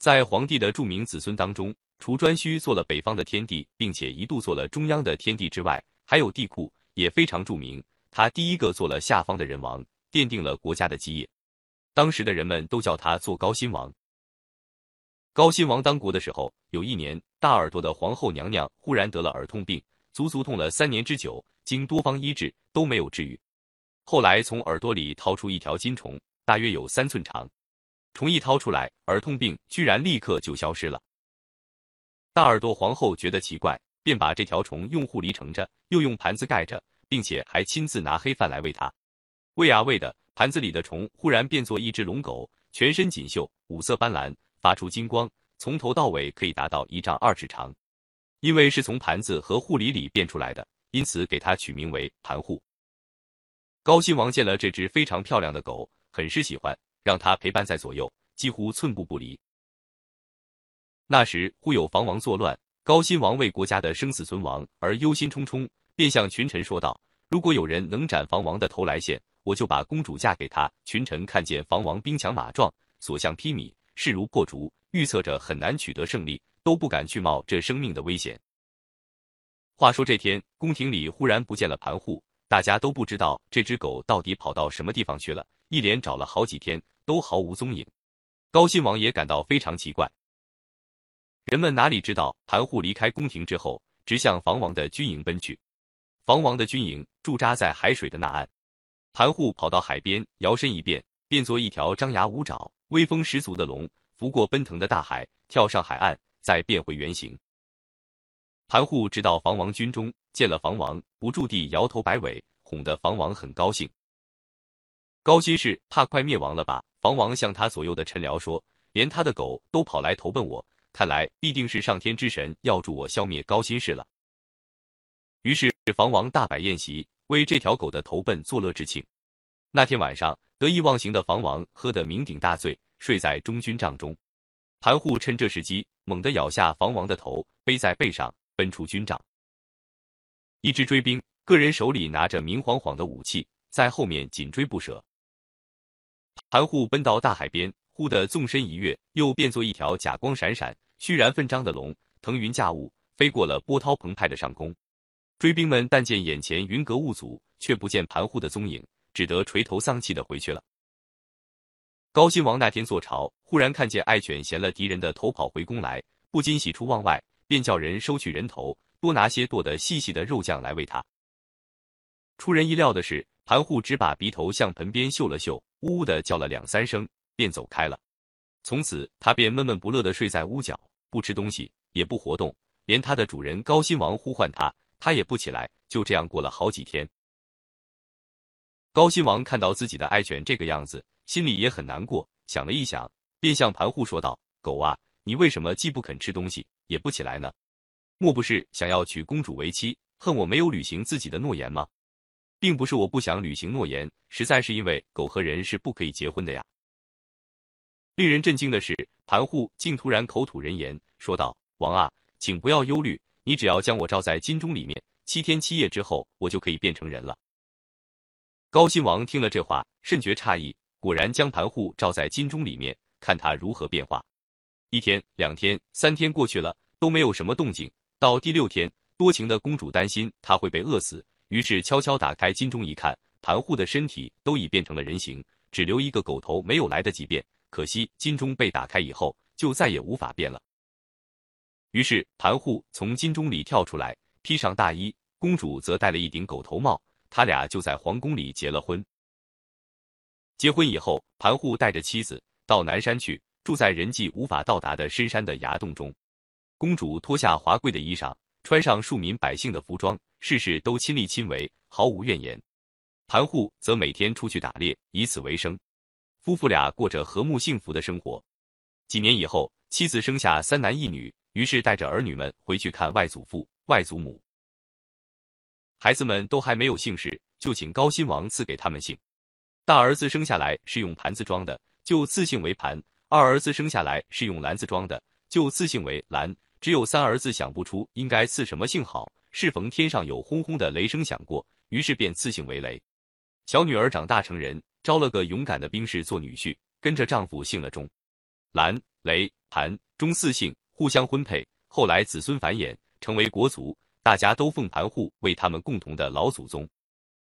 在皇帝的著名子孙当中，除颛顼做了北方的天帝，并且一度做了中央的天帝之外，还有帝喾也非常著名。他第一个做了下方的人王，奠定了国家的基业。当时的人们都叫他做高辛王。高辛王当国的时候，有一年，大耳朵的皇后娘娘忽然得了耳痛病，足足痛了三年之久，经多方医治都没有治愈。后来从耳朵里掏出一条金虫，大约有三寸长。虫一掏出来，耳痛病居然立刻就消失了。大耳朵皇后觉得奇怪，便把这条虫用护篱盛着，又用盘子盖着，并且还亲自拿黑饭来喂它。喂啊喂的，盘子里的虫忽然变作一只龙狗，全身锦绣，五色斑斓，发出金光，从头到尾可以达到一丈二尺长。因为是从盘子和护篱里变出来的，因此给它取名为盘户。高辛王见了这只非常漂亮的狗，很是喜欢。让他陪伴在左右，几乎寸步不离。那时忽有防王作乱，高辛王为国家的生死存亡而忧心忡忡，便向群臣说道：“如果有人能斩防王的头来献，我就把公主嫁给他。”群臣看见防王兵强马壮，所向披靡，势如破竹，预测着很难取得胜利，都不敢去冒这生命的危险。话说这天，宫廷里忽然不见了盘户，大家都不知道这只狗到底跑到什么地方去了。一连找了好几天，都毫无踪影。高辛王也感到非常奇怪。人们哪里知道，盘户离开宫廷之后，直向房王的军营奔去。房王的军营驻扎在海水的那岸，盘户跑到海边，摇身一变，变作一条张牙舞爪、威风十足的龙，拂过奔腾的大海，跳上海岸，再变回原形。盘户直到房王军中，见了房王，不住地摇头摆尾，哄得房王很高兴。高辛氏怕快灭亡了吧？房王向他左右的臣僚说：“连他的狗都跑来投奔我，看来必定是上天之神要助我消灭高辛氏了。”于是房王大摆宴席，为这条狗的投奔作乐之庆。那天晚上，得意忘形的房王喝得酩酊大醉，睡在中军帐中。盘户趁这时机，猛地咬下房王的头，背在背上，奔出军帐。一支追兵，个人手里拿着明晃晃的武器，在后面紧追不舍。盘户奔到大海边，忽地纵身一跃，又变作一条甲光闪闪、虚然奋张的龙，腾云驾雾，飞过了波涛澎湃的上空。追兵们但见眼前云隔雾阻，却不见盘户的踪影，只得垂头丧气的回去了。高辛王那天坐朝，忽然看见爱犬衔了敌人的头跑回宫来，不禁喜出望外，便叫人收取人头，多拿些剁得细细的肉酱来喂它。出人意料的是，盘户只把鼻头向盆边嗅了嗅。呜呜的叫了两三声，便走开了。从此，他便闷闷不乐的睡在屋角，不吃东西，也不活动，连他的主人高辛王呼唤他，他也不起来。就这样过了好几天。高辛王看到自己的爱犬这个样子，心里也很难过。想了一想，便向盘户说道：“狗啊，你为什么既不肯吃东西，也不起来呢？莫不是想要娶公主为妻，恨我没有履行自己的诺言吗？”并不是我不想履行诺言，实在是因为狗和人是不可以结婚的呀。令人震惊的是，盘户竟突然口吐人言，说道：“王啊，请不要忧虑，你只要将我罩在金钟里面，七天七夜之后，我就可以变成人了。”高辛王听了这话，甚觉诧异，果然将盘户罩在金钟里面，看他如何变化。一天、两天、三天过去了，都没有什么动静。到第六天，多情的公主担心他会被饿死。于是悄悄打开金钟一看，盘户的身体都已变成了人形，只留一个狗头没有来得及变。可惜金钟被打开以后，就再也无法变了。于是盘户从金钟里跳出来，披上大衣，公主则戴了一顶狗头帽，他俩就在皇宫里结了婚。结婚以后，盘户带着妻子到南山去，住在人迹无法到达的深山的崖洞中。公主脱下华贵的衣裳，穿上庶民百姓的服装。事事都亲力亲为，毫无怨言。盘户则每天出去打猎，以此为生。夫妇俩过着和睦幸福的生活。几年以后，妻子生下三男一女，于是带着儿女们回去看外祖父、外祖母。孩子们都还没有姓氏，就请高辛王赐给他们姓。大儿子生下来是用盘子装的，就赐姓为盘；二儿子生下来是用篮子装的，就赐姓为篮。只有三儿子想不出应该赐什么姓好。适逢天上有轰轰的雷声响过，于是便赐姓为雷。小女儿长大成人，招了个勇敢的兵士做女婿，跟着丈夫姓了钟。兰雷、盘、中四姓互相婚配，后来子孙繁衍，成为国族，大家都奉盘户为他们共同的老祖宗。